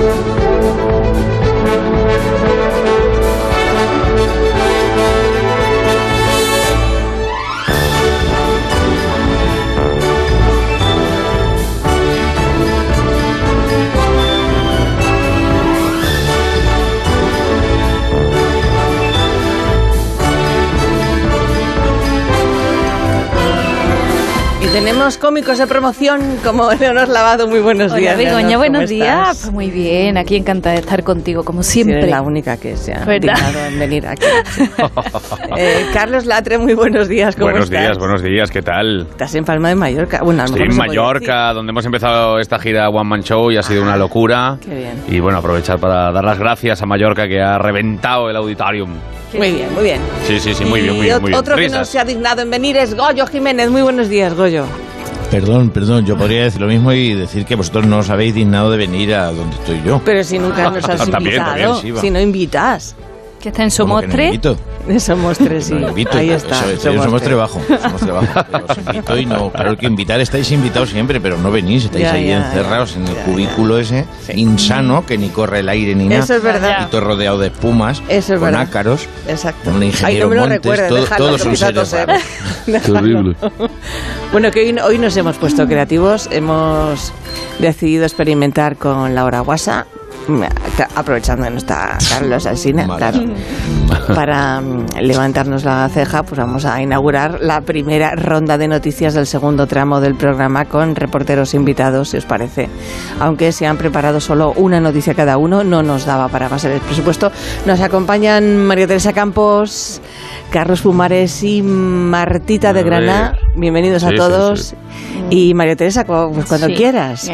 tenemos cómicos de promoción como Leonor Lavado. Muy buenos días. Hola, Begoña, buenos días. Pues muy bien, aquí encantada de estar contigo, como siempre. la única que se ha dignado en venir aquí. Eh, Carlos Latre, muy buenos días. ¿cómo buenos días, buenos días, ¿qué tal? Estás en Palma de Mallorca. Bueno, Estoy en Mallorca, donde hemos empezado esta gira One Man Show y ha sido una locura. Qué bien. Y bueno, aprovechar para dar las gracias a Mallorca que ha reventado el auditorium. Muy bien, muy bien. Sí, sí, sí, muy bien, muy bien. Otro que no se ha dignado en venir es Goyo Jiménez. Muy buenos días, Goyo. Perdón, perdón, yo podría decir lo mismo y decir que vosotros no os habéis dignado de venir a donde estoy yo. Pero si nunca nos has invitado, si no invitas. Que está en Somostre. Somostre, sí. invito, Ahí está. Eso, Somostre bajo. Somostre bajo. Os invito y no. Claro que invitar estáis invitados siempre, pero no venís. Estáis ahí encerrados en el cubículo ese insano que ni corre el aire ni nada. Eso es verdad. Y todo rodeado de espumas. Eso es con verdad. ácaros. Exacto. Un ingeniero Ay, no me Montes. Todo, todos son seres Terrible. Bueno, que hoy, hoy nos hemos puesto creativos. Hemos decidido experimentar con la hora guasa aprovechando que no está Carlos Alsina, claro, para mm, levantarnos la ceja, pues vamos a inaugurar la primera ronda de noticias del segundo tramo del programa con reporteros invitados, si os parece. Aunque se han preparado solo una noticia cada uno, no nos daba para más el presupuesto. Nos acompañan María Teresa Campos, Carlos Pumares y Martita de Granada. Bienvenidos a todos. Y María Teresa, cuando quieras.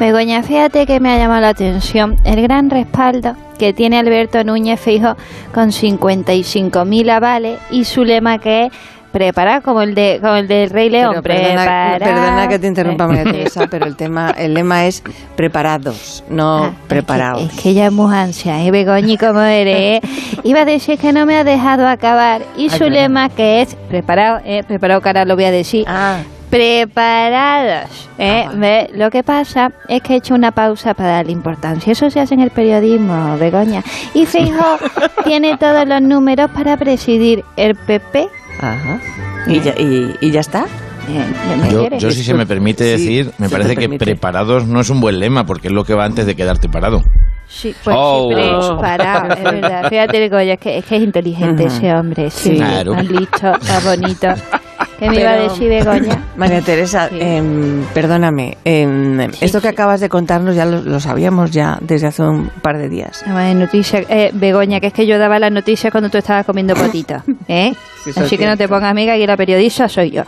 Begoña, fíjate que me ha llamado la atención el gran respaldo que tiene Alberto Núñez Fijo con 55.000 avales y su lema que es preparar como el de como el del Rey León perdona, perdona, que te interrumpa María Teresa pero el tema el lema es preparados no ah, preparados es que, ella es muy ansia ¿eh? Begoñi como eres iba a decir que no me ha dejado acabar y su lema que es preparado eh, preparado cara lo voy a decir ah preparados. ¿eh? Ah, Lo que pasa es que he hecho una pausa para darle importancia. Eso se hace en el periodismo, Begoña. Y Fijo tiene todos los números para presidir el PP. Ajá. ¿Y ya, y, ya está? Yo, yo, si se me permite decir, me parece que preparados no es un buen lema porque es lo que va antes de quedarte parado. Sí, pues oh. preparado, es verdad. Fíjate, Goya, es que, es que es inteligente ese hombre, sí, claro. listo, está bonito. ¿Qué me iba a decir Begoña? María Teresa, em, perdóname, em, esto que acabas de contarnos ya lo, sabíamos ya desde hace un par de días. noticia, eh, Begoña, que es que yo daba las noticias cuando tú estabas comiendo potito, ¿eh? Así que no te pongas amiga, que la periodista soy yo.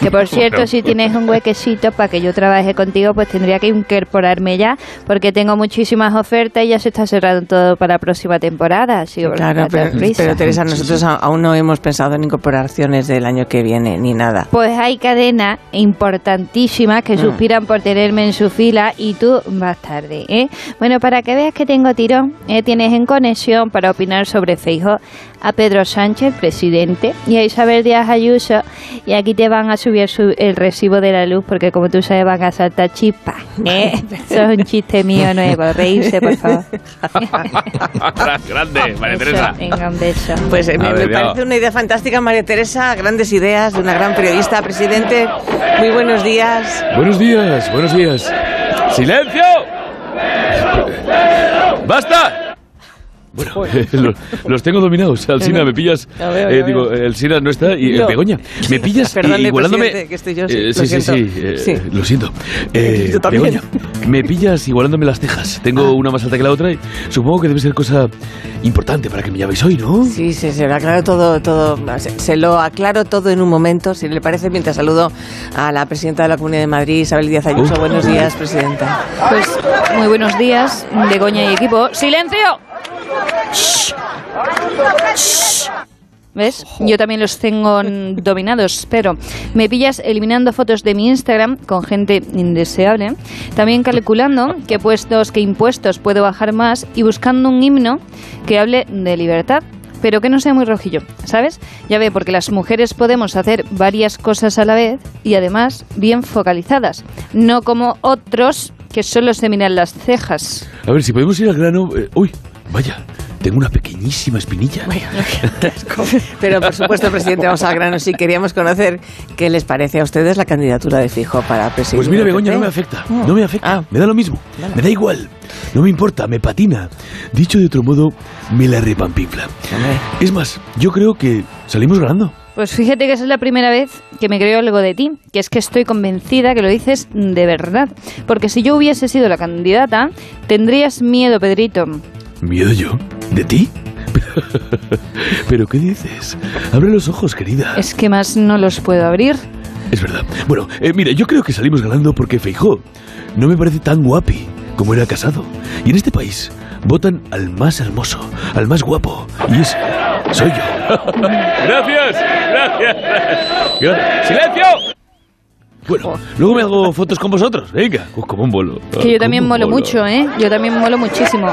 Que por cierto, si tienes un huequecito para que yo trabaje contigo, pues tendría que incorporarme ya, porque tengo muchísimas ofertas y ya se está cerrando todo para la próxima temporada. claro, pero, Teresa, nosotros aún no hemos pensado en incorporaciones del año que viene, ni nada. Pues hay cadenas importantísimas que mm. suspiran por tenerme en su fila y tú vas tarde. ¿eh? Bueno, para que veas que tengo tirón, ¿eh? tienes en conexión para opinar sobre Feijo a Pedro Sánchez, presidente, y a Isabel Díaz Ayuso, y aquí te van a subir el recibo de la luz porque como tú sabes van a saltar chispas. ¿eh? Eso es un chiste mío nuevo, reírse por favor. Grande, María Teresa. Venga, un beso. Pues eh, me, parece una idea fantástica, María Teresa, grandes ideas, una gran periodista, presidente. Muy buenos días. Buenos días, buenos días. ¡Silencio! ¡Basta! Bueno, los, tengo dominados. Alcina, me pillas. Eh, digo, el Sina no está. Y Begoña, me pillas igualándome. Que estoy yo, sí, sí, sí, sí, Lo siento. Eh, Begoña, me pillas igualándome las cejas. Tengo ah. una más alta que la otra y supongo que debe ser cosa importante para que me llaméis hoy, ¿no? Sí, sí, se lo aclaro todo, todo. Se, lo aclaro todo en un momento, si le parece, mientras saludo a la presidenta de la Comunidad de Madrid, Isabel Díaz Ayuso. buenos días, presidenta. Pues muy buenos días, Begoña y equipo. ¡Silencio! ¿Ves? Yo también los tengo dominados, pero me pillas eliminando fotos de mi Instagram con gente indeseable, también calculando qué puestos, qué impuestos puedo bajar más y buscando un himno que hable de libertad, pero que no sea muy rojillo, ¿sabes? Ya ve, porque las mujeres podemos hacer varias cosas a la vez y además bien focalizadas, no como otros que solo se miran las cejas. A ver, si podemos ir al grano... Eh, uy, vaya, tengo una pequeñísima espinilla. Pero por supuesto, presidente, vamos al grano. Sí, queríamos conocer qué les parece a ustedes la candidatura de Fijo para presidente. Pues mira, Begoña, no me afecta. No me afecta. Ah. Me da lo mismo. Me da igual. No me importa, me patina. Dicho de otro modo, me la repampinfla. Es más, yo creo que salimos ganando. Pues fíjate que esa es la primera vez que me creo algo de ti, que es que estoy convencida que lo dices de verdad. Porque si yo hubiese sido la candidata, tendrías miedo, Pedrito. ¿Miedo yo? ¿De ti? ¿Pero qué dices? Abre los ojos, querida. Es que más no los puedo abrir. Es verdad. Bueno, eh, mira, yo creo que salimos ganando porque Feijó no me parece tan guapi como era casado. Y en este país votan al más hermoso, al más guapo. Y ese soy yo. gracias, gracias. ¡Silencio! Bueno, luego me hago fotos con vosotros. Venga, pues como un bolo. Que yo también molo mucho, ¿eh? Yo también molo muchísimo.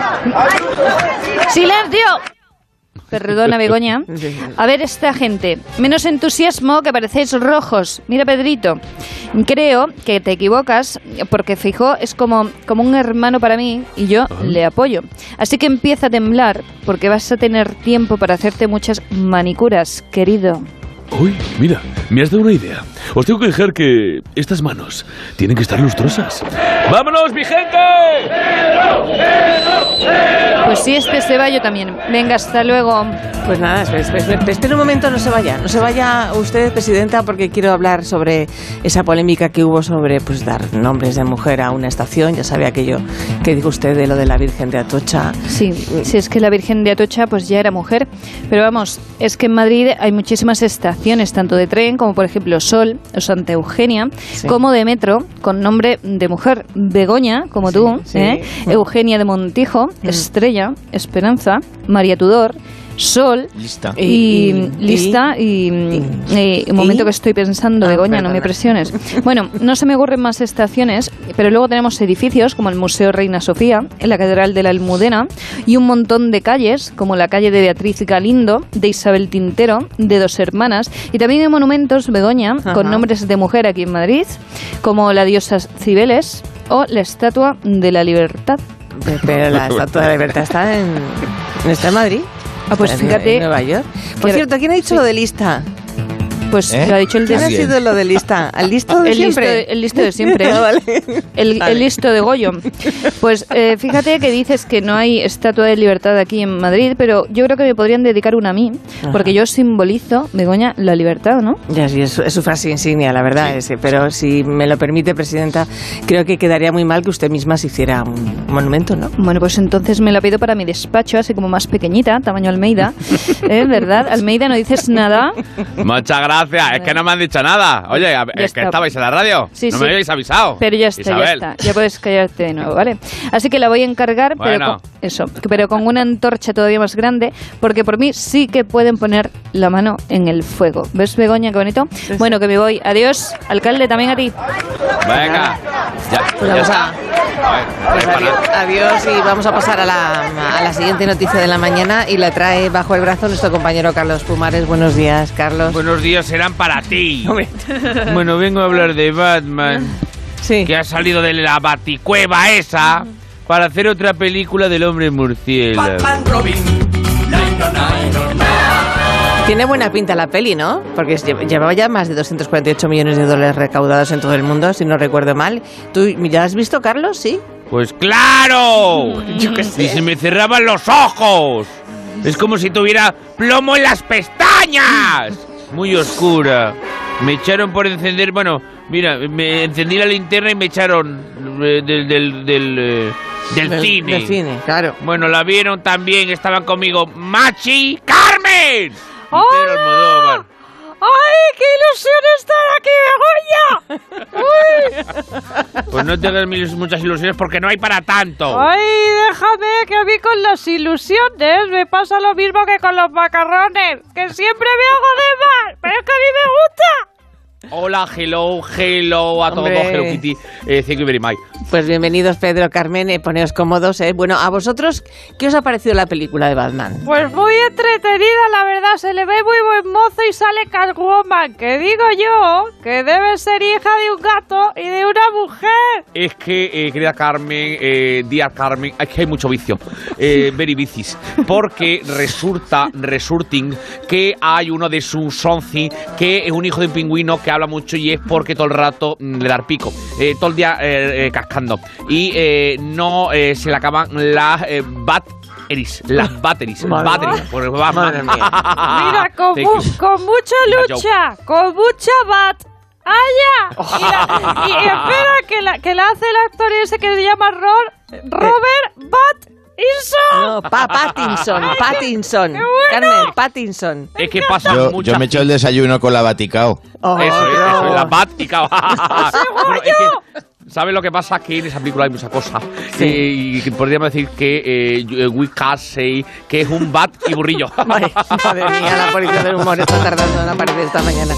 ¡Silencio! Perdona, Begoña. A ver, esta gente. Menos entusiasmo que parecéis rojos. Mira, Pedrito. Creo que te equivocas porque Fijo es como, como un hermano para mí y yo le apoyo. Así que empieza a temblar porque vas a tener tiempo para hacerte muchas manicuras, querido. Uy, mira, me has dado una idea. Os tengo que dejar que estas manos tienen que estar lustrosas. ¡Vámonos, mi gente! Pues si este se va, yo también. Venga, hasta luego. Pues nada, espera, un momento, no se vaya. No se vaya usted, Presidenta, porque quiero hablar sobre esa polémica que hubo sobre pues dar nombres de mujer a una estación. Ya sabe aquello que dijo usted de lo de la Virgen de Atocha. Sí, si es que la Virgen de Atocha pues ya era mujer. Pero vamos, es que en Madrid hay muchísimas estaciones, tanto de tren como por ejemplo Sol o Santa Eugenia, como de metro, con nombre de mujer. Begoña, como tú, ¿eh? Eugenia de Montijo, mm. Estrella, Esperanza, María Tudor. Sol lista. y, lista y, un momento que estoy pensando, ah, Begoña, no me presiones. Bueno, no se me ocurren más estaciones, pero luego tenemos edificios como el Museo Reina Sofía, la Catedral de la Almudena y un montón de calles como la calle de Beatriz Galindo, de Isabel Tintero, de Dos Hermanas y también hay monumentos, Begoña, con nombres de mujer aquí en Madrid, como la diosa Cibeles o la Estatua de la Libertad. Pero la Estatua de la Libertad está en, está en Madrid. Ah, pues fíjate. Nueva York. Por cierto, ¿quién ha dicho lo de lista? Pues ¿Eh? lo ha dicho el de... ¿Quién ha sido lo de lista? ¿El listo de siempre? el listo de siempre. Ah, el, listo de Goyo. Pues eh, fíjate que dices que no hay estatua de libertad aquí en Madrid, pero yo creo que me podrían dedicar una a mí, porque yo simbolizo, Begoña, la libertad, ¿no? Ya, sí, es, su frase insignia, la verdad. Ese, pero si me lo permite, Presidenta, creo que quedaría muy mal que usted misma se hiciera un monumento, ¿no? Bueno, pues entonces me la pido para mi despacho, así como más pequeñita, tamaño Almeida. ¿Eh? ¿Verdad? Almeida, ¿no dices nada? Muchas gracias es que no me han dicho nada. Oye, es que estabais en la radio. no me habéis avisado. Pero ya está, ya está. Ya puedes callarte de nuevo, ¿vale? Así que la voy a encargar, pero con, eso, pero con una antorcha todavía más grande, porque por mí sí que pueden poner la mano en el fuego. ¿Ves, Begoña, qué bonito? Bueno, que me voy. Adiós, alcalde, también a ti. Venga. Ya, pues ya pues adiós, y vamos a pasar a la, a la siguiente noticia de la mañana y la trae bajo el brazo nuestro compañero Carlos Pumares. Buenos días, Carlos. Buenos días, serán para ti. bueno, vengo a hablar de Batman. Sí. Que ha salido de la baticueva esa para hacer otra película del hombre murciélago. Tiene buena pinta la peli, ¿no? Porque llevaba ya más de 248 millones de dólares recaudados en todo el mundo, si no recuerdo mal. ¿Tú ya has visto, Carlos? Sí. Pues claro. Yo qué sé. Y se me cerraban los ojos. Es como si tuviera plomo en las pestañas muy oscura. Me echaron por encender, bueno, mira, me encendí la linterna y me echaron eh, del, del, del, eh, del, cine. Del cine, claro. Bueno, la vieron también, estaban conmigo Machi Carmen. ¡Hola! ¡Ay, qué ilusión estar aquí, Begoña! Pues no tengas muchas ilusiones porque no hay para tanto. ¡Ay, déjame que a mí con las ilusiones me pasa lo mismo que con los macarrones! ¡Que siempre me hago de mal! ¡Pero es que a mí me gusta! Hola, hello, hello a todos, Hombre. Hello Kitty. Eh, thank you very much. Pues bienvenidos, Pedro, Carmen, eh, poneos cómodos. eh. Bueno, a vosotros, ¿qué os ha parecido la película de Batman? Pues muy entretenida, la verdad. Se le ve muy buen mozo y sale Catwoman. Que digo yo que debe ser hija de un gato y de una mujer. Es que, eh, querida Carmen, eh, dear Carmen, es que hay mucho vicio. Eh, very vicis. Porque resulta, resulting, que hay uno de sus once que es un hijo de un pingüino que habla mucho y es porque todo el rato mm, le da el pico. Eh, todo el día eh, eh, cascando. Y eh, no eh, se le acaban las eh, batteries. Las batteries. Madre batteries. mía. Por Batman. Madre mía. Mira, con, mu- con mucha lucha, con mucha bat. ¡Allá! Y, la- y espera, que la, que la hace el actor ese que se llama Robert Bat No, pa Pattinson, Pattinson. qué bueno. Carmen, Pattinson. Es que pasa Yo, yo me echo el desayuno con la Vaticao. Oh, Eso es, no. eso es, la bat y cao. Bueno, es que, ¿Sabes lo que pasa? Que en esa película hay muchas cosas. Sí. Eh, y podríamos decir que eh, We Can't Say que es un bat y burrillo. Ay, madre mía, la policía del humor está tardando en aparecer esta mañana.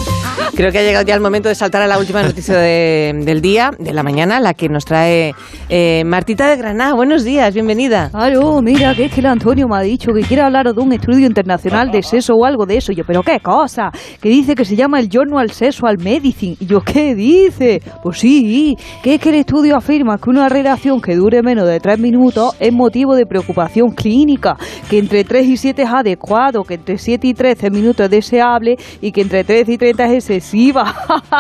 Creo que ha llegado ya el momento de saltar a la última noticia de- del día, de la mañana, la que nos trae eh, Martita de Granada. Buenos días, bienvenida. Claro, mira, que es que el Antonio me ha dicho que quiere hablar de un estudio internacional de sexo o algo de eso. Y yo, ¿pero qué cosa? Que dice que se llama el Journal Sexual Medicine. Y yo, ¿qué dice? Pues sí, que es que el estudio afirma que una relación que dure menos de 3 minutos es motivo de preocupación clínica, que entre 3 y 7 es adecuado, que entre 7 y 13 minutos es deseable y que entre 13 y 30 es excesiva.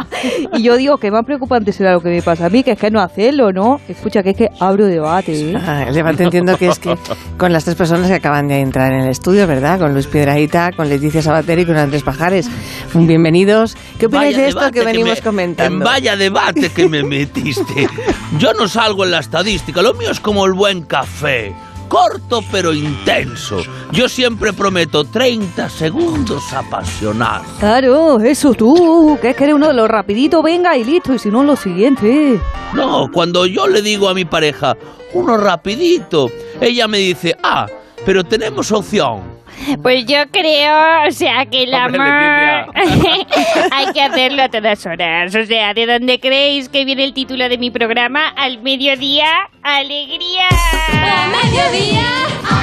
y yo digo que más preocupante será lo que me pasa a mí, que es que no hacerlo, ¿no? Escucha, que es que abro debate, ¿eh? Ah, el debate entiendo que es que con las tres personas que acaban de entrar en el estudio, ¿verdad? Con Luis Piedrahita, con Leticia Sabater y con Andrés Pajares. Bienvenidos. ¿Qué opináis Vaya de esto que venimos me- comentando? Vaya debate que me metiste. Yo no salgo en la estadística, lo mío es como el buen café. Corto pero intenso. Yo siempre prometo 30 segundos apasionados. Claro, eso tú, que es que eres uno de los rapiditos, venga y listo, y si no, lo siguiente. No, cuando yo le digo a mi pareja, uno rapidito, ella me dice, ah, pero tenemos opción. Pues yo creo, o sea, que el Hombre, amor hay que hacerlo a todas horas. O sea, ¿de dónde creéis que viene el título de mi programa? Al mediodía, alegría. Al mediodía,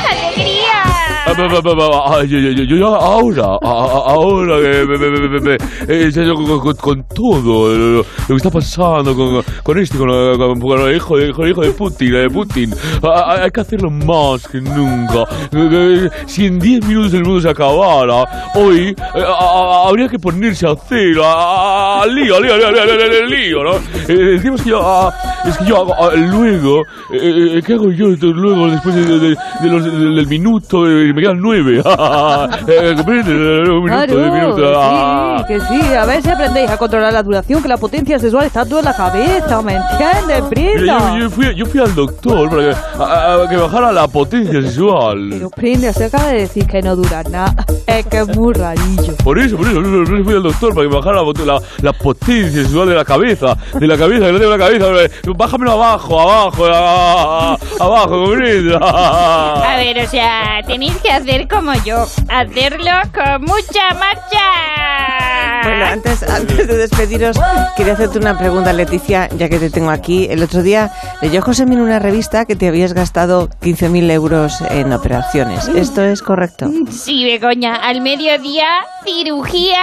alegría. Ah, ba, ba, ba, ba, ah, yo, yo, yo, yo, yo ahora, a- a- ahora que me, me, me, me, me- eh, yo con, con- con todo lo, lo que está pasando con, con este, con, la- con- con el hijo, de- con el hijo de Putin, de Putin, Ah, ah, hay que hacerlo más que nunca. Eh, eh, Si en 10 minutos el mundo se acabara, hoy eh, a- a- habría que ponerse a hacer, a- a- lío, lío, lío, lío, lío, ¿no? Eh, decimos que yo, ah, es que yo hago, ah, luego, eh, eh, ¿qué hago yo luego después de, de- de- los- del, minuto? eh, me quedan nueve. Eh, ¿comprendes? Un minuto, Claro, minuto. ah. sí, que sí. A ver si aprendéis a controlar la duración, que la potencia sexual está toda en la cabeza, ¿me entiendes, Mira, prenda? yo, yo fui, yo fui al doctor para que, a- a- que bajara la potencia sexual. Pero prenda, se acaba de decir que no dura nada. Es que es muy rarillo. Por eso, por eso, por eso fui al doctor para que bajara la, la, la potencia sexual de la cabeza. De la cabeza, que no tengo la cabeza. Bájamelo abajo, abajo, a- abajo, comprende. A ver, o sea, tenéis que hacer como yo, hacerlo con mucha marcha. Bueno, antes, antes de despediros, quería hacerte una pregunta, Leticia, ya que te tengo aquí. El otro día leyó José en una revista que te habías gastado 15.000 euros en operaciones. ¿Esto es correcto? Sí, Begoña, al mediodía, cirugía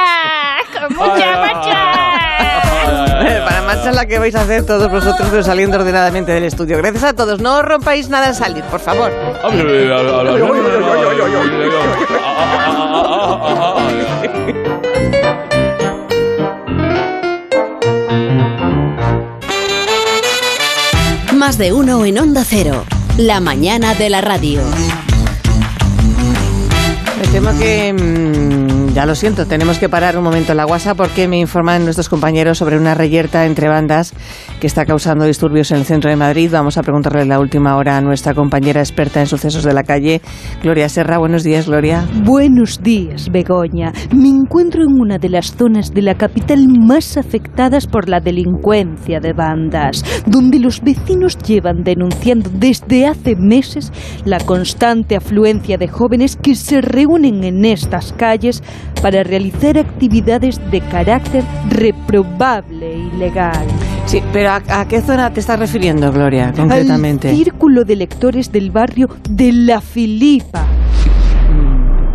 con mucha marcha. Para marcha la que vais a hacer todos vosotros, saliendo ordenadamente del estudio. Gracias a todos. No rompáis nada al salir, por favor. Más de uno en Onda Cero. La mañana de la radio. Temo que, mm, ya lo siento, tenemos que parar un momento la guasa porque me informan nuestros compañeros sobre una reyerta entre bandas que está causando disturbios en el centro de Madrid. Vamos a preguntarle la última hora a nuestra compañera experta en sucesos de la calle, Gloria Serra. Buenos días, Gloria. Buenos días, Begoña. Me encuentro en una de las zonas de la capital más afectadas por la delincuencia de bandas, donde los vecinos llevan denunciando desde hace meses la constante afluencia de jóvenes que se reúnen en estas calles para realizar actividades de carácter reprobable e ilegal. Sí, pero ¿a, a qué zona te estás refiriendo, Gloria, concretamente? Al círculo de lectores del barrio de La Filipa.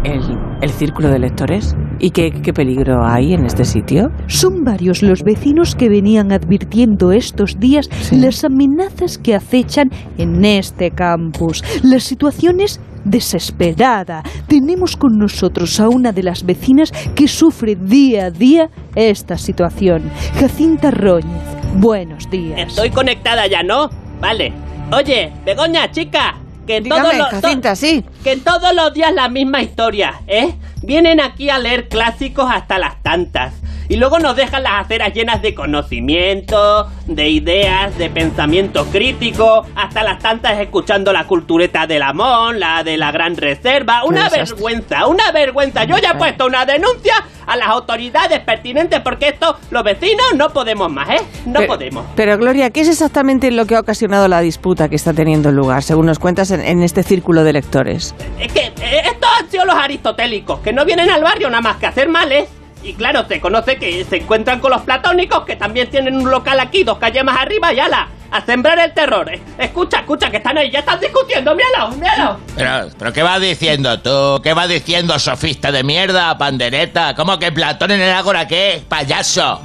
¿El, el círculo de lectores? ¿Y qué, qué peligro hay en este sitio? Son varios los vecinos que venían advirtiendo estos días las amenazas que acechan en este campus. La situación es desesperada. Tenemos con nosotros a una de las vecinas que sufre día a día esta situación. Jacinta Roñez. Buenos días. Estoy conectada ya, ¿no? Vale. Oye, Begoña, chica, que Dígame, todos los Jacinta, sí. que todos los días la misma historia, ¿eh? Vienen aquí a leer clásicos hasta las tantas. Y luego nos dejan las aceras llenas de conocimiento, de ideas, de pensamiento crítico, hasta las tantas escuchando la cultureta del Amón, la de la Gran Reserva. Una desastre. vergüenza, una vergüenza. Yo ya he puesto una denuncia a las autoridades pertinentes porque esto, los vecinos, no podemos más, ¿eh? No podemos. Pero Gloria, ¿qué es exactamente lo que ha ocasionado la disputa que está teniendo lugar, según nos cuentas en, en este círculo de lectores? Es que eh, estos han sido los aristotélicos, que no vienen al barrio nada más que a hacer males. Y claro, te conoce que se encuentran con los platónicos, que también tienen un local aquí, dos calles más arriba, y ala, a sembrar el terror. Eh, Escucha, escucha, que están ahí, ya están discutiendo, míralo, míralo. Pero, pero ¿qué vas diciendo tú? ¿Qué vas diciendo, sofista de mierda, pandereta? ¿Cómo que Platón en el ágora qué? ¡Payaso!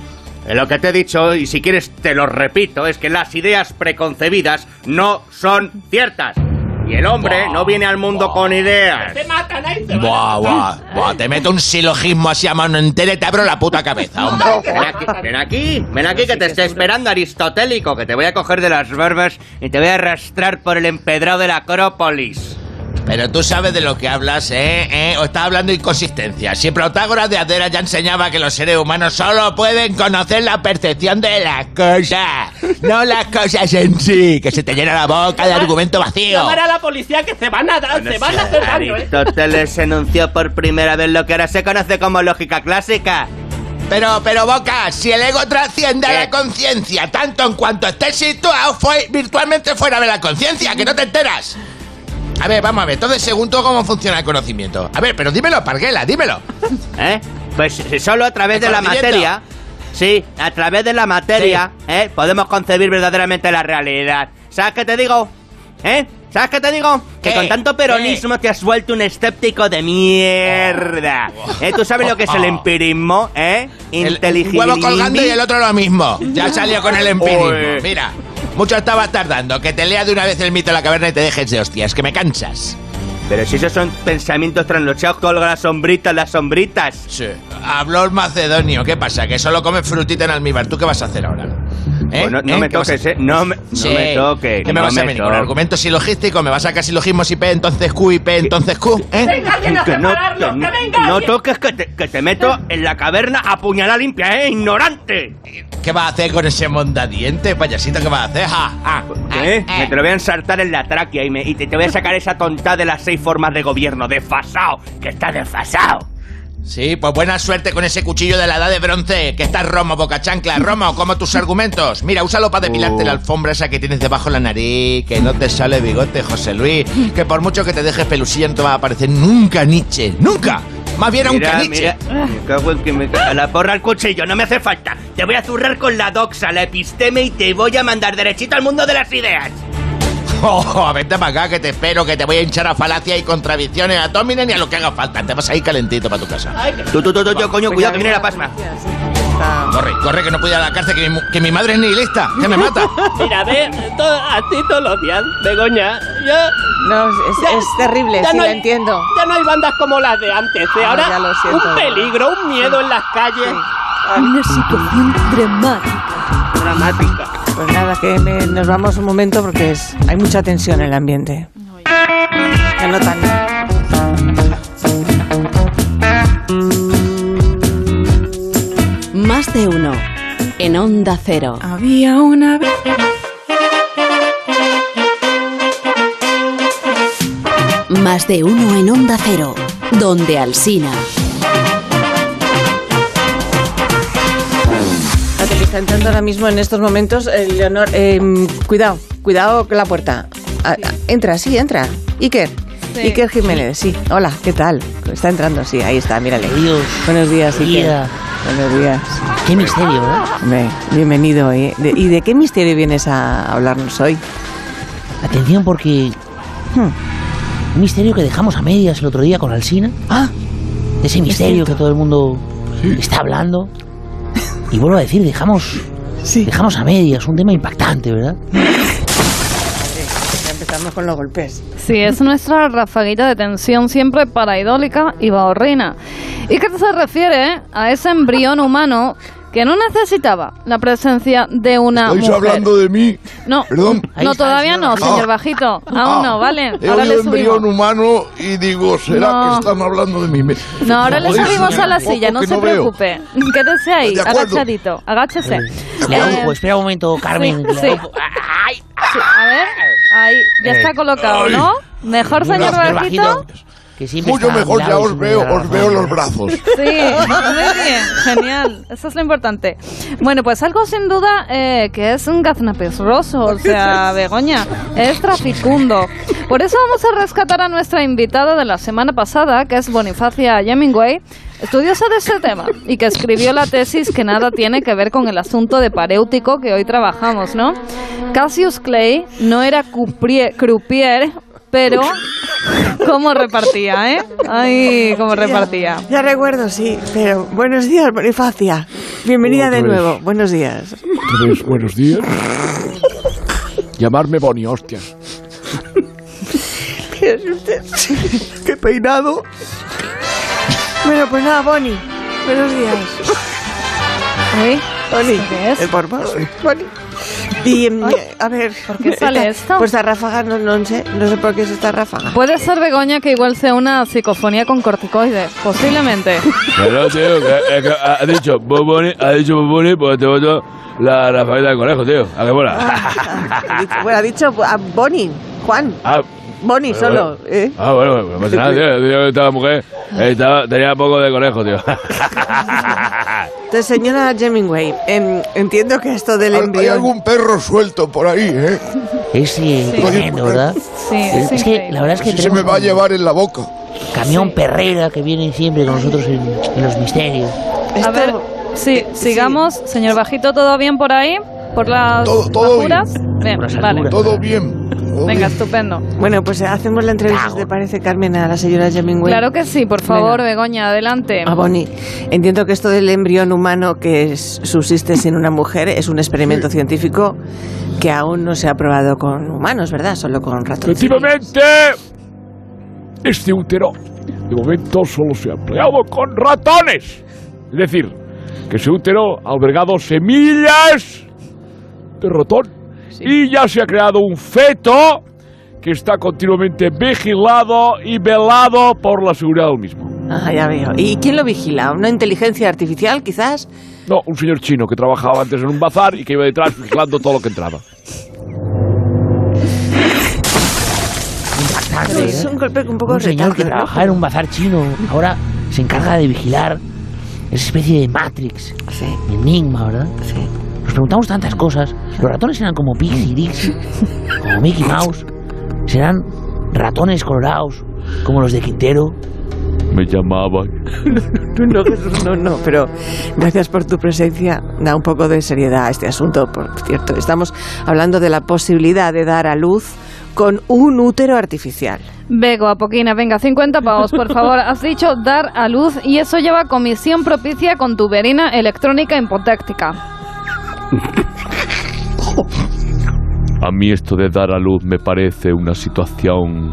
Eh, Lo que te he dicho, y si quieres te lo repito, es que las ideas preconcebidas no son ciertas. Y el hombre no viene al mundo con ideas. Se matan ahí, van. Buah, buah, buah, te meto un silogismo así a mano entera y te abro la puta cabeza, hombre. Ven aquí, ven aquí, ven aquí que te estoy esperando, aristotélico, que te voy a coger de las barbas y te voy a arrastrar por el empedrado de la Acrópolis. Pero tú sabes de lo que hablas, ¿eh? ¿Eh? O estás hablando de inconsistencia. Si Protágoras de Adera ya enseñaba que los seres humanos solo pueden conocer la percepción de las cosas, no las cosas en sí, que se te llena la boca de argumento vacío. Llamar a la policía que se van a dar, se van a hacer daño, ¿eh? Aristóteles enunció por primera vez lo que ahora se conoce como lógica clásica. Pero, pero Boca, si el ego trasciende a la conciencia, tanto en cuanto estés situado fue virtualmente fuera de la conciencia, que no te enteras. A ver, vamos a ver, entonces según tú cómo funciona el conocimiento. A ver, pero dímelo, Parguela, dímelo. ¿Eh? Pues eh, solo a través ¿El de la materia. Sí, a través de la materia, ¿eh? Podemos concebir verdaderamente la realidad. ¿Sabes qué te digo? ¿Eh? ¿Sabes qué te digo? Que ¿Qué? con tanto peronismo te has vuelto un escéptico de mierda. ¿Eh? ¿Tú sabes lo que es el empirismo? ¿Eh? El- Inteligible. Un huevo colgando y el otro lo mismo. Ya salió con el empirismo. Mira, mucho estabas tardando. Que te lea de una vez el mito de la caverna y te dejes de hostias, que me cansas. Pero si esos son pensamientos trasnochados, colga las sombritas, las sombritas. Sí. Habló el macedonio. ¿Qué pasa? Que solo comes frutita en almíbar. ¿Tú qué vas a hacer ahora? ¿Eh? Pues no, no ¿Eh? me ¿Qué toques? ¿eh? No me, no Sí. me toques. ¿Qué me no vas a venir? ¿Con toques. argumentos silogísticos? ¿Me vas a sacar silogismos y P entonces Q y P entonces Q? ¿Eh? Venga alguien a Que no, separarlo, que que no- venga no toques que te, que te meto en la caverna a puñalada limpia, ¿eh? ¡Ignorante! ¿Qué vas a hacer con ese mondadiente, payasito? ¿Qué vas a hacer? Ja, ja, ¿Eh? eh, Me te lo voy a ensartar en la tráquea y, me, y te, te voy a sacar esa tonta de las seis formas de gobierno. ¡Desfasado! ¡Que está desfasado! Sí, pues buena suerte con ese cuchillo de la edad de bronce, que está romo, boca chancla. Romo, como tus argumentos. Mira, úsalo para depilarte Oh. la alfombra esa que tienes debajo de la nariz, que no te sale bigote, José Luis. Que por mucho que te dejes pelusilla no te va a aparecer nunca Nietzsche. ¡Nunca! Más bien a un caniche. mira. Me cago en que me a la porra al cuchillo, no me hace falta. Te voy a zurrar con la doxa, la episteme y te voy a mandar derechito al mundo de las ideas. Oh, vete para acá que te espero, que te voy a hinchar a falacia y contradicciones a Tominen y a lo que haga falta. Te vas a ir calentito para tu casa. Ay, que- Tú, tú, tú, tú, yo, coño, cuidado que viene la pasma. Corre, corre, que no puedo ir a la cárcel, que mi, mu- que mi madre es nihilista, que me mata. Mira, ve, to- así todos los días, Begoña. Ya, No, es, Ya- es terrible, ya sí, no lo hay- entiendo. ya no hay bandas como las de antes, ¿eh? Ah, Ahora lo siento, un peligro, un miedo en las calles. Una situación dramática. Dramática. Pues nada, que me- nos vamos un momento porque es, hay mucha tensión en el ambiente. Se nota, ¿no? Más de uno. En Onda Cero. Había una vez. Más de uno en Onda Cero. Donde Alsina. Está entrando ahora mismo en estos momentos, eh, Leonor. eh, cuidado, cuidado con la puerta. Ah, entra, sí, entra. Iker. Sí. Iker Jiménez, sí. Hola, ¿qué tal? Está entrando, sí, ahí está, mírale. Adiós. Buenos días, Iker. Buenos días. Qué misterio, ¿verdad? Hombre, bienvenido. ¿eh? De- ¿Y de qué misterio vienes a hablarnos hoy? Atención porque... Hmm. Un misterio que dejamos a medias el otro día con Alsina. Ah, De ese misterio que todo el mundo está hablando. Y vuelvo a decir, dejamos... Dejamos a medias, un tema impactante, ¿verdad? Ya empezamos con los golpes. Sí, es nuestra rafaguita de tensión siempre paraidólica y bahorrina. ¿Y qué se refiere a ese embrión humano que no necesitaba la presencia de una ¿Estáis mujer? hablando de mí? No, Perdón. no, todavía no, señor Bajito. Aún no, ¿vale? He Ahora le oído embrión subimos. humano y digo, ¿será No. que están hablando de mí? Me- No, ahora le subimos a la un silla, no se veo. preocupe. Quédese ahí, agachadito. Agáchese. Le Eh, hago- espera un momento, Carmen. sí, le sí. a ver, ahí, ya está colocado, ¿no? Mejor, señor Señor Bajito. Que siempre Mucho mejor, ya os veo, os veo los brazos. Sí, muy bien, genial. Eso es lo importante. Bueno, pues algo sin duda eh, que es un gaznapesroso, o sea, Begoña, es traficundo. Por eso vamos a rescatar a nuestra invitada de la semana pasada, que es Bonifacia Hemingway, estudiosa de ese tema y que escribió la tesis que nada tiene que ver con el asunto de paréutico que hoy trabajamos, ¿no? Cassius Clay no era cuprie- croupier, pero cómo repartía, ¿eh? Ay, cómo repartía. Ya recuerdo, sí, pero buenos días, Bonifacia. Bienvenida de vez. nuevo. Buenos días. Buenos días. Llamarme Bonnie, hostias. ¿Qué es usted? ¿Qué peinado? Bueno, pues nada, Bonnie. Buenos días. Bonnie. ¿Qué es? El por Y, em, a ver... ¿Por qué sale esto? Pues esta ráfaga, no, no sé, no sé por qué es esta ráfaga. Puede ser, Begoña, que igual sea una psicofonía con corticoides, posiblemente. Pero, tío, que, es que ha ha dicho Boboni, ha dicho Boboni, pues te voto la Rafaela del conejo, tío. ¿A qué mola? Ha dicho- bueno, ha dicho a Bonnie, Juan. Ah, Bonnie bueno, solo, ¿eh? Ah, bueno, pues no pasa nada, tío. Digo que Esta mujer estaba, tenía poco de conejo, tío. Entonces, señora Hemingway, em, entiendo que esto del Hay embrión... algún perro suelto por ahí, ¿eh? Es eh, tremendo, ¿verdad? Sí, es, Es que la verdad es que se me va a llevar en la boca. camión perrera que viene siempre con nosotros en, en los misterios. A ver, sí, sigamos. Señor Bajito, ¿todo bien por ahí? ¿Por las Todo- todo alturas? Bien, Por las vale. alturas. Todo bien. todo Venga, bien. estupendo. Bueno, pues hacemos la entrevista, si ¿te parece, Carmen, a la señora Hemingway? Claro que sí, por favor, Venga. Begoña, adelante. Ah, Bonnie, entiendo que esto del embrión humano que es- subsiste sin una mujer es un experimento científico que aún no se ha probado con humanos, ¿verdad? Solo con ratones. Efectivamente, este útero de momento solo se ha empleado con ratones. Es decir, que ese útero ha albergado semillas de ratón y ya se ha creado un feto que está continuamente vigilado y velado por la seguridad del mismo. Ah, ya veo. ¿Y quién lo vigila? ¿Una inteligencia artificial, quizás? No, un señor chino que trabajaba antes en un bazar y que iba detrás vigilando todo lo que entraba. Es ¿verdad? un golpe un poco Un señor que trabajaba en un bazar chino ahora se encarga de vigilar esa especie de Matrix, Sí, enigma, ¿verdad? sí. Nos preguntamos tantas cosas. Los ratones eran como Pixie Dixie, como Mickey Mouse. Serán ratones colorados, como los de Quintero. Me llamaban. No, no, Jesús, no, no, pero gracias por tu presencia. Da un poco de seriedad a este asunto, por cierto. Estamos hablando de la posibilidad de dar a luz con un útero artificial. Bego, Apoquina, venga, 50 pavos, por favor. Has dicho dar a luz y eso lleva comisión propicia con tuberina electrónica hipotéctica. A mí esto de dar a luz me parece una situación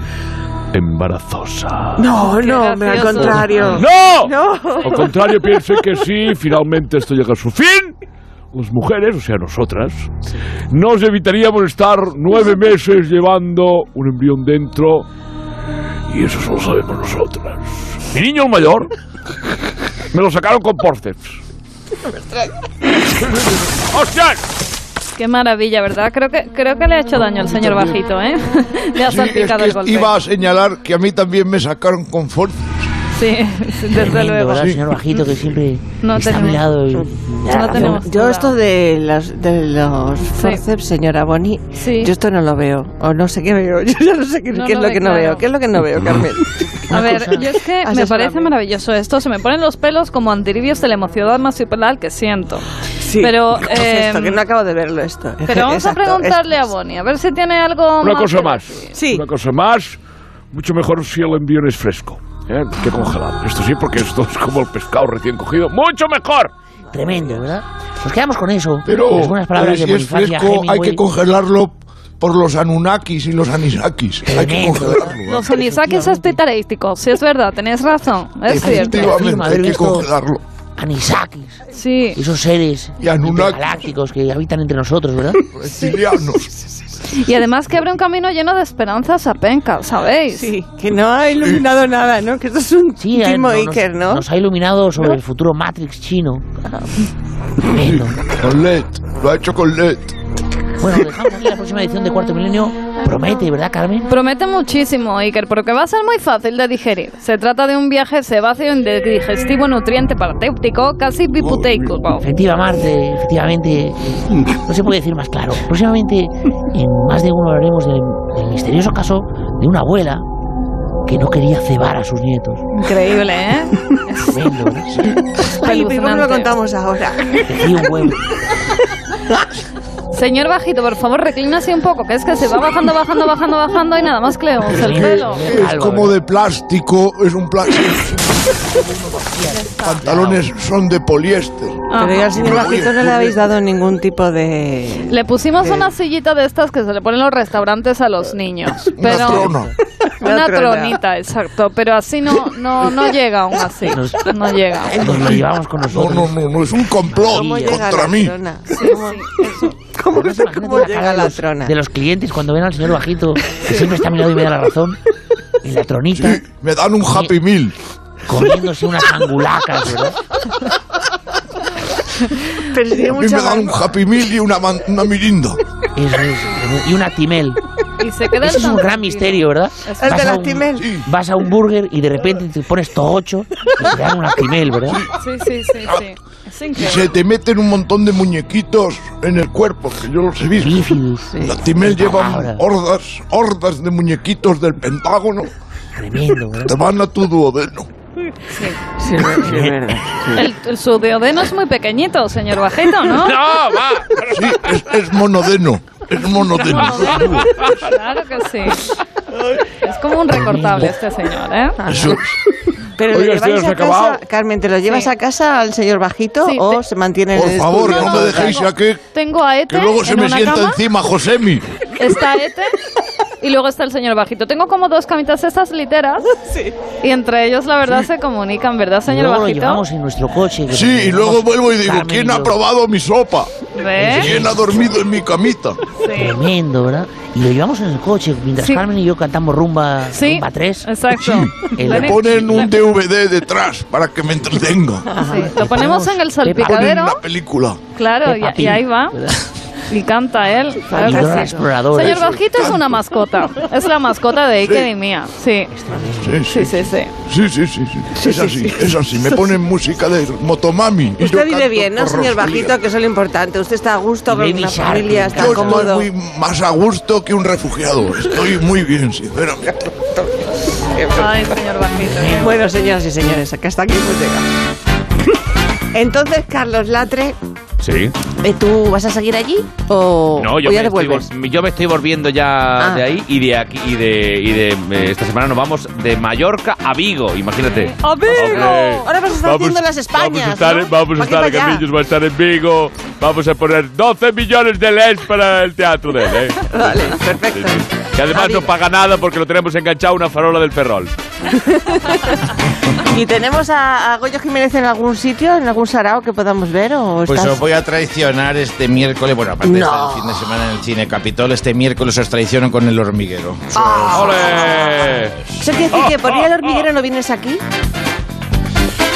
embarazosa. No, no, me al contrario. ¡No! No. Al contrario, piense que sí, finalmente esto llega a su fin. Las mujeres, o sea, nosotras, nos evitaríamos estar nueve meses llevando un embrión dentro. Y eso solo sabemos nosotras. Mi niño el mayor me lo sacaron con porceps. ¡Hostias! Qué maravilla, ¿verdad? Creo que, creo que le ha hecho daño al señor Bajito, ¿eh? le ha Sí, es salpicado que el golpe. iba a señalar que a mí también me sacaron con forceps. Sí, sí, desde Tremendo, luego. ¿verdad, señor Bajito, que siempre No está a mi tenemos- lado y... No tenemos Yo duda. esto de los, de los forceps, señora Boni, Sí. yo esto no lo veo. O no sé qué veo. Yo ya no sé qué, No qué es lo que no claro. veo. ¿Qué es lo que no veo, Carmen? A ver, yo es que me Asesórame. parece maravilloso esto. Se me ponen los pelos como antiribios de la emoción marsupial que siento. Sí. Pero, ¿Qué es eh, esto? Que no acabo de verlo esto. pero vamos a Exacto, preguntarle a esto es- Bonnie, a ver si tiene algo Una más cosa más. decir. Una cosa más. Mucho mejor si el envío es fresco. ¿Eh? Que congelado. Esto sí, porque esto es como el pescado recién cogido. ¡Mucho mejor! Tremendo, ¿verdad? Nos quedamos con eso. Pero Las buenas palabras de si es fresco, hay que congelarlo por los Anunnakis y los Anisakis. Hay que congelarlo. ¿eh? Los anisakis es pitarístico, sí es verdad, tenéis razón, es cierto. Efectivamente, hay que congelarlo. Anisakis. Sí. Esos seres galácticos que habitan entre nosotros, ¿verdad? Reptilianos. Y además que abre un camino lleno de esperanzas a penca, ¿sabéis? Sí, que no ha iluminado nada, ¿no? Que esto es un Sí, eh, Timo no- Iker, nos, ¿no? nos ha iluminado sobre el futuro Matrix chino. Tremendo. Con LED. Lo ha hecho con LED. Bueno, dejamos aquí la próxima edición de Cuarto Milenio. Promete, ¿verdad, Carmen? Promete muchísimo, Iker, porque va a ser muy fácil de digerir. Se trata de un viaje sebáceo de digestivo nutriente partéutico, casi biputeico. Efectivamente, efectivamente. No se puede decir más claro. Próximamente, en más de uno hablaremos del, del misterioso caso de una abuela que no quería cebar a sus nietos. Increíble, ¿eh? Tremendo, ¿verdad? Ay, ¿y ¿cómo lo contamos ahora? Decía un huevo. Señor Bajito, por favor, reclínase un poco, que es que se va bajando, bajando, bajando, bajando y nada más que le vemos el pelo. Es como de plástico, es un plástico. Pantalones son de poliéster. Pero ya al señor Bajito no le habéis dado ningún tipo de... Le pusimos una sillita de estas que se le ponen en los restaurantes a los niños. Una Pero trona. Una Una trona. tronita, exacto. Pero así no, no, no llega aún así. Nos- No llega. Nos lo llevamos con No, nosotros. no, no, no, es un complot ¿Cómo llega contra mí. ¿Cómo, cómo, Además, imagínate cómo la llega de la los, trona? de los clientes cuando ven al señor Bajito, que siempre está a mi lado y me da la razón, en la tronita, Sí, me dan un Happy Meal. comiéndose unas angulacas, ¿verdad? Pero A mí mucha me dan un. Happy Meal y una, man- una mirinda. Eso es, y una timel. Y se queda Ese es un gran misterio, ¿verdad? ¿El de Vas a la un- Timel? Sí. Vas a un burger y de repente te pones tocho y te dan una timel, ¿verdad? Sí, sí, sí, sí. Y se te meten un montón de muñequitos en el cuerpo, que yo los he visto. Bífidos. La Timel lleva hordas, hordas de muñequitos del Pentágono. Tremendo, ¿verdad? Te van a tu duodeno. Sí, sí, verdad. El, el- su deodeno es muy pequeñito, señor Bajito, ¿no? No, va. Sí, es, es monodeno. Es monodeno. Claro que sí. Es como un recortable este señor, ¿eh? Es. Pero lo Oiga, lleváis ¿esto ya a se ha casa, acabado? Carmen, ¿te lo llevas Sí. a casa al señor Bajito Sí, o te- se mantiene en Por el favor, estudio? no me dejéis aquí, Tengo a Ete que luego se en me una sienta cama, encima Josemi. está Ete y luego está el señor Bajito. Tengo como dos camitas estas literas y entre ellos la verdad se comunican, ¿verdad, señor Luego lo Bajito? llevamos en nuestro coche. Sí, y luego vuelvo y digo, Carmen ¿quién ha probado mi sopa? ¿Ves? ¿Quién ha dormido en mi camita? Sí. Tremendo, ¿verdad? Y lo llevamos en el coche mientras Sí. Carmen y yo cantamos rumba, Sí, rumba 3. exacto. El- Le ponen un DVD detrás para que me entretenga. Sí, Lo ponemos en el Ponen salpicadero, una película. claro, y, y ahí va. ¿verdad? Y canta él. la. Exploradora. Señor Bajito es una mascota. Es la mascota de Iker Sí. y mía. Sí, Sí, sí, sí, sí, sí. sí, sí, sí, sí. Es así, es así. Me ponen música de Motomami. y Usted vive bien, ¿no, señor Rosalía. Bajito? Que eso es lo importante. Usted está a gusto con Shark. familia, está Yo cómodo. estoy muy más a gusto que un refugiado. Estoy muy bien, sinceramente. Ay, señor Bajito. Bueno, señoras y señores, que hasta aquí hemos llegado. Entonces, Carlos Latre, Sí. ¿eh, ¿tú vas a seguir allí o, No, yo o ya estoy, devuelves? vol- yo me estoy volviendo ya Ah. de ahí y de aquí y de, y de eh, esta semana nos vamos de Mallorca a Vigo, imagínate. ¡Amigo! Hombre. Ahora vas a estar haciendo las Españas, Vamos a estar, ¿no? vamos a estar. Carrillos, va a estar en Vigo. Vamos a poner 12 millones de LEDs para el teatro de él, ¿eh? Vale, perfecto. Que además no paga nada porque lo tenemos enganchado a una farola del Ferrol. ¿Y tenemos a, a Goyo Jiménez en algún sitio, en algún sarao que podamos ver? O Pues estás- os voy a traicionar este miércoles, bueno, aparte de No. estar el fin de semana en el Cine Capitol, este miércoles os traiciono con el hormiguero. Ah. ¡Ole! ¿Eso quiere decir que por ir al hormiguero no vienes aquí?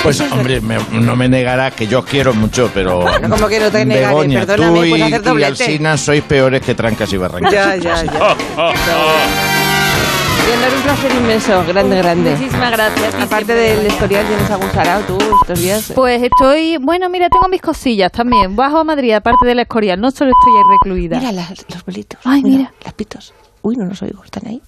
Pues hombre, me- no me negará que yo os quiero mucho, pero... Bueno, como que no te negaré, Begoña, perdóname, tú y, hacer y doblete. Alsina sois peores que Trancas y Barrancas. Ya, ya, ya. Leonor, un placer inmenso, grande, grande. Muchísimas gracias. Aparte del escorial, ¿tienes algún sarao tú estos días? Pues estoy, bueno, mira, tengo mis cosillas también. Bajo a Madrid, aparte de la escorial, no solo estoy ahí recluida. Mira las- los bolitos. Ay, mira. Las pitos. Uy, no los oigo, están ahí.